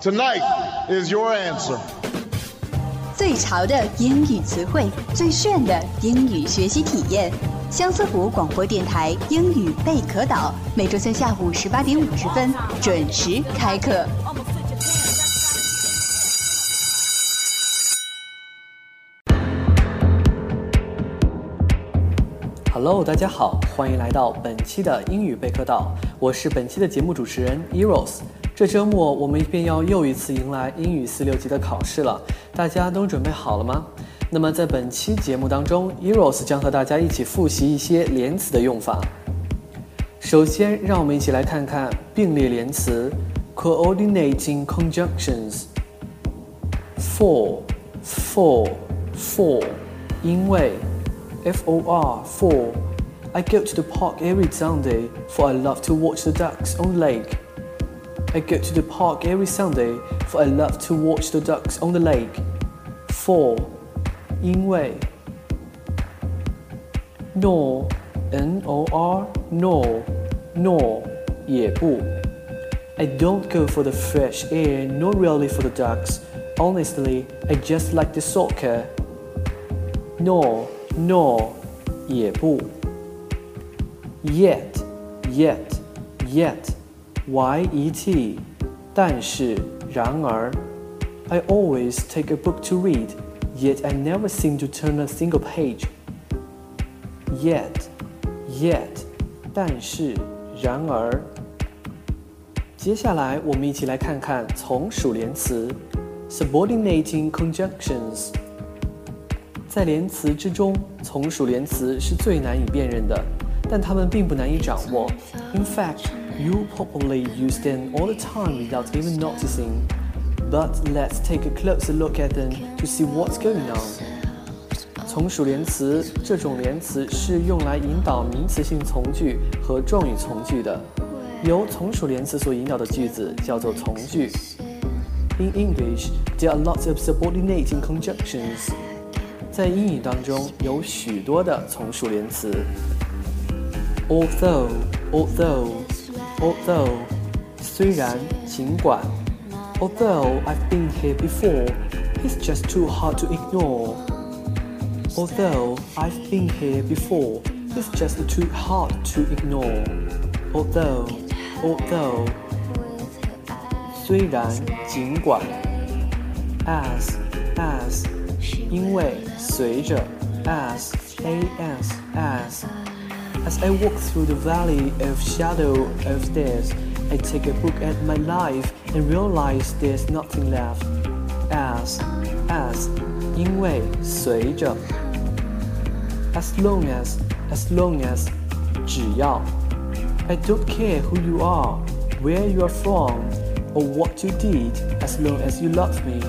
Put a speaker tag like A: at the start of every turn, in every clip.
A: Tonight is your answer.
B: 最潮的英语词汇，最炫的英语学习体验。相思湖广播电台英语贝壳岛，每周三下午十八点五十分准时开课。
C: Hello，大家好，欢迎来到本期的英语贝壳岛，我是本期的节目主持人 Eros。这周末我们便要又一次迎来英语四六级的考试了，大家都准备好了吗？那么在本期节目当中，Eros 将和大家一起复习一些连词的用法。首先，让我们一起来看看并列连词 （coordinating conjunctions）。For, for, for，因为。F O R for I go to the park every Sunday for I love to watch the ducks on lake. I go to the park every Sunday for I love to watch the ducks on the lake. For 因为 nor N O R nor nor 也不 I don't go for the fresh air nor really for the ducks. Honestly, I just like the soccer. Nor nor 也不 yet yet yet y e t 但是然而 I always take a book to read yet I never seem to turn a single page yet yet 但是然而接下来我们一起来看看从属连词 subordinating conjunctions 在连词之中，从属连词是最难以辨认的，但它们并不难以掌握。In fact, you probably use them all the time without even noticing. But let's take a closer look at them to see what's going on. 从属连词这种连词是用来引导名词性从句和状语从句的，由从属连词所引导的句子叫做从句。In English, there are lots of subordinating conjunctions. 在英语当中有许多的从属连词，although although although 虽然尽管，although I've been here before, it's just too hard to ignore. Although I've been here before, it's just too hard to ignore. Although although 虽然尽管，as as 因为随着 as as as as I walk through the valley of shadow of death, I take a look at my life and realize there's nothing left. As as 因为随着 as long as as long as 只要 I don't care who you are, where you are from, or what you did, as long as you love me.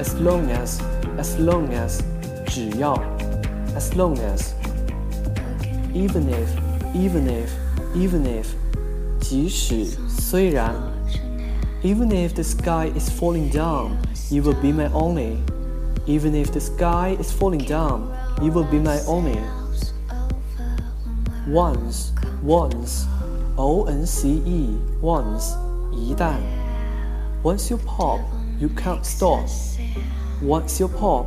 C: As long as as long as 只要 as long as even if even if even if 即使虽然 even if the sky is falling down you will be my only even if the sky is falling down you will be my only once once o n c e once 一旦 once you pop you can't stop Once you pop,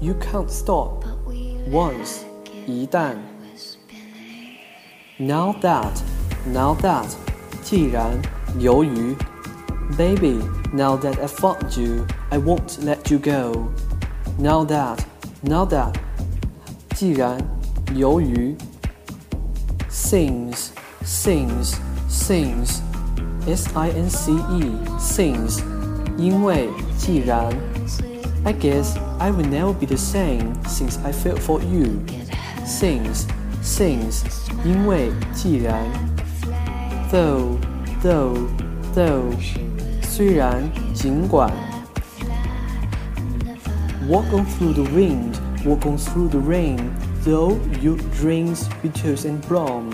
C: you can't stop. Once, 一旦。 Now that, now that, 既然，由于。Baby, now that I found you, I won't let you go. Now that, now that, 既然，由于。Since, since, since, s-i-n-c-e, since, 因为，既然。I guess I will never be the same since I felt for you. Since, since, 因为既然 though, though, though, 虽然尽管 Walk on through the wind, walk on through the rain, though you drinks bitters and brown.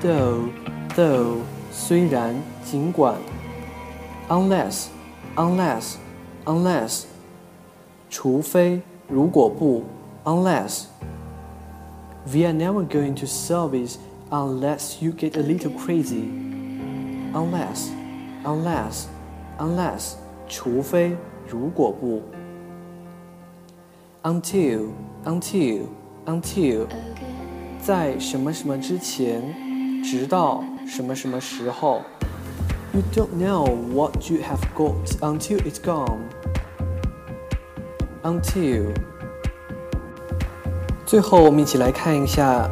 C: Though, though, 虽然，尽管。Unless, unless, unless，除非，如果不，unless。 We are never going to service unless you get a little crazy. Unless, unless, unless，除非，如果不。Until, until, until，在什么什么之前，直到什么什么时候。You don't know what you have got until it's gone. Until 最后，我们一起来看一下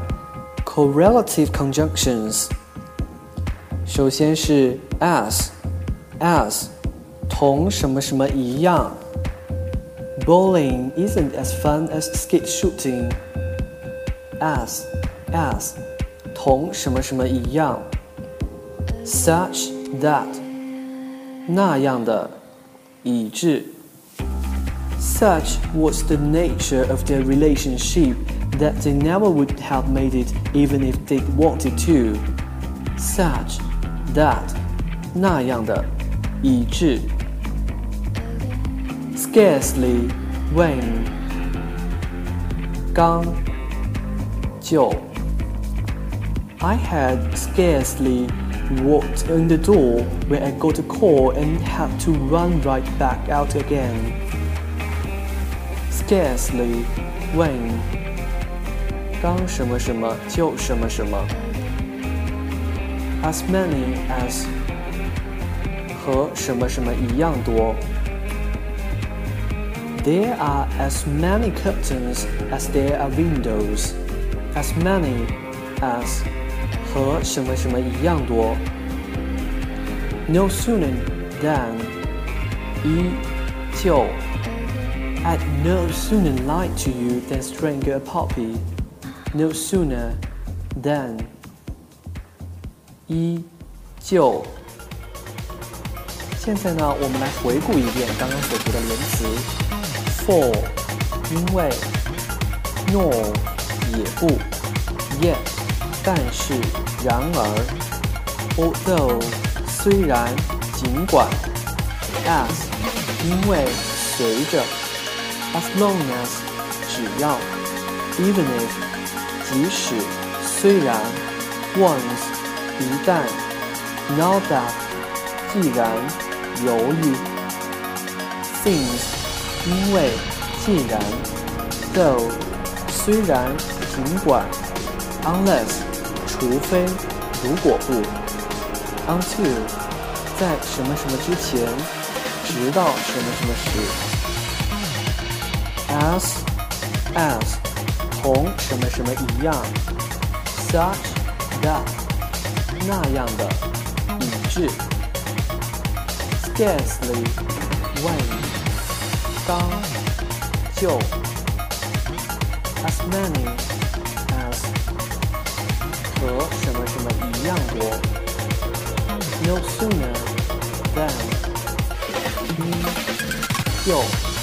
C: correlative conjunctions。首先是 as，as 同什么什么一样。Bowling isn't as fun as skate shooting. As, as 同什么什么一样。Such that 那样的，以致。Such was the nature of their relationship that they never would have made it even if they wanted to. Such that 那样的，以致。Scarcely when 刚就。I had scarcely walked in the door when I got a call and had to run right back out again scarcely when 刚什么什么就什么什么，as many as 和什么什么一样多。There are as many curtains as there are windows. As many as 和什么什么一样多。No sooner than 一就。 I'd no sooner lie to you than strangle a puppy. No sooner than 依旧。现在呢，我们来回顾一遍刚刚所学的连词：for 因为，nor 也不，yet 但是然而，although 虽然尽管，as 因为随着。As long as 只要，even if 即使虽然，once 一旦，now that 既然由于，since 因为既然，though 虽然尽管，unless 除非如果不，until 在什么什么之前，直到什么什么时。As as 同什么什么一样，such that 那样的，以致，scarcely when 刚就，as many as 和什么什么一样多，no sooner than 一就。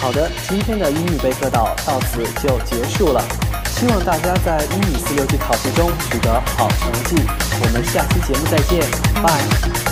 C: 好的，今天的英语备课岛到此就结束了。希望大家在英语四六级考试中取得好成绩。我们下期节目再见，拜。